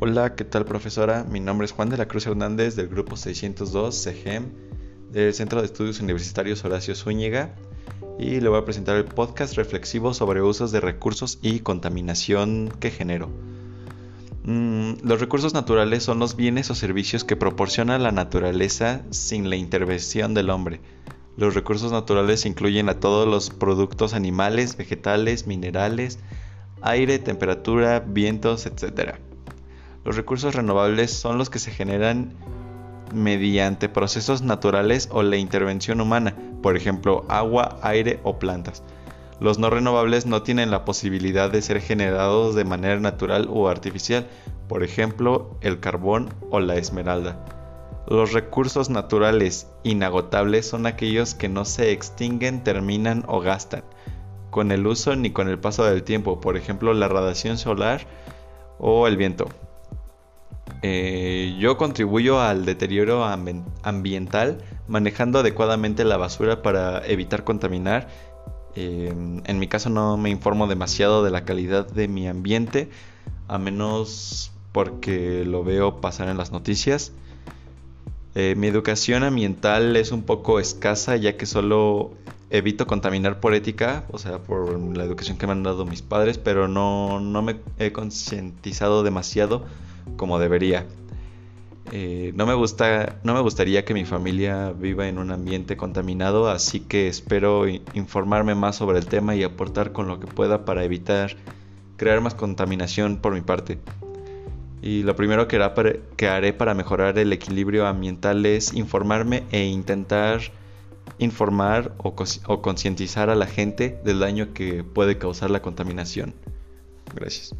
Hola, ¿qué tal profesora? Mi nombre es Juan de la Cruz Hernández del grupo 602 CGEM del Centro de Estudios Universitarios Horacio Zúñiga y le voy a presentar el podcast reflexivo sobre usos de recursos y contaminación que genero. Mm, los recursos naturales son los bienes o servicios que proporciona la naturaleza sin la intervención del hombre. Los recursos naturales incluyen a todos los productos animales, vegetales, minerales, aire, temperatura, vientos, etc. Los recursos renovables son los que se generan mediante procesos naturales o la intervención humana, por ejemplo, agua, aire o plantas. Los no renovables no tienen la posibilidad de ser generados de manera natural o artificial, por ejemplo, el carbón o la esmeralda. Los recursos naturales inagotables son aquellos que no se extinguen, terminan o gastan con el uso ni con el paso del tiempo, por ejemplo, la radiación solar o el viento. Eh, yo contribuyo al deterioro ambiental manejando adecuadamente la basura para evitar contaminar. Eh, en mi caso no me informo demasiado de la calidad de mi ambiente, a menos porque lo veo pasar en las noticias. Eh, mi educación ambiental es un poco escasa ya que solo evito contaminar por ética, o sea, por la educación que me han dado mis padres, pero no, no me he concientizado demasiado como debería. Eh, no, me gusta, no me gustaría que mi familia viva en un ambiente contaminado, así que espero informarme más sobre el tema y aportar con lo que pueda para evitar crear más contaminación por mi parte. Y lo primero que, haré para mejorar el equilibrio ambiental es informarme e intentar informar o, o concientizar a la gente del daño que puede causar la contaminación. Gracias.